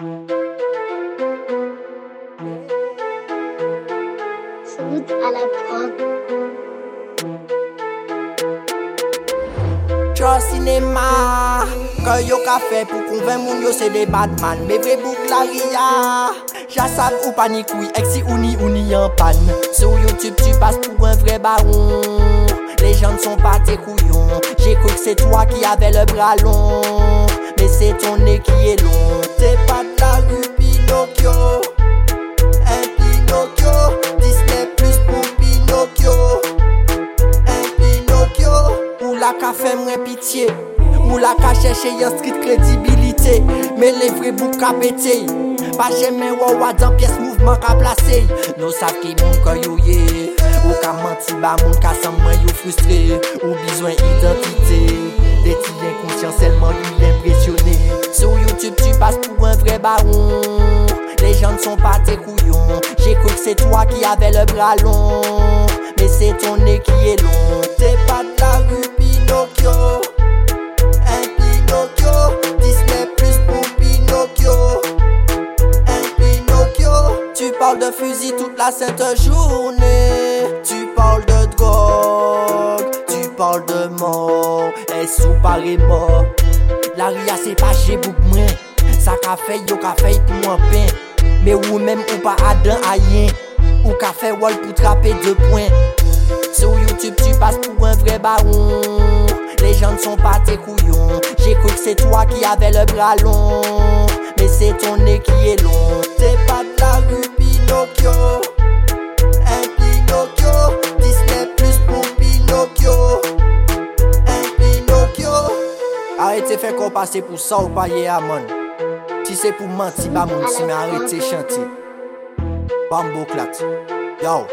Saoud à la sinema Kan yo ka fe pou konven moun yo se de badman Me vre bouk la ria. Ou panikoui Ek si ou ni ou ni en pan Sur Youtube tu passes pour un vrai baron. Les gens ne sont pas tes couillons. J'ai cru que c'est toi qui avais le bras long. Mais c'est ton fè mwen pitié. Ou la ka chèche yon street crédibilité. Mais les vrais boucs ka pété Pas jamais wawa dans pièce mouvement ka placé Nous sav ki moun ka yo ye Ou ka manti ba moun ka san mwen yo frustré. Ou besoin identité Des ti inconscients seulement lui impressionné. Sur YouTube tu passes pour un vrai baron. Les gens ne sont pas tes couillons. J'ai cru que c'est toi qui avais le bras long. Mais c'est ton nez qui est long. T'es pas de la rue parles de fusil toute la sainte journée. Tu parles de drogue Tu parles de mort. Est-ce ou pare mort. La ria c'est pas chez mwen Sa ka fey yo ka fey pou mwen pen Mais ou même ou pas adan ayen Ou ka fey wall pour trapper deux points. Sur YouTube tu passes pour un vrai baron. Les gens ne sont pas tes couillons. J'ai cru que c'est toi qui avais le bras long. Mais c'est ton nez qui est Se fe kon pase pou sa ou pa ye aman. Si se pou manti ba moun si me arete chante Bambo klat. Yow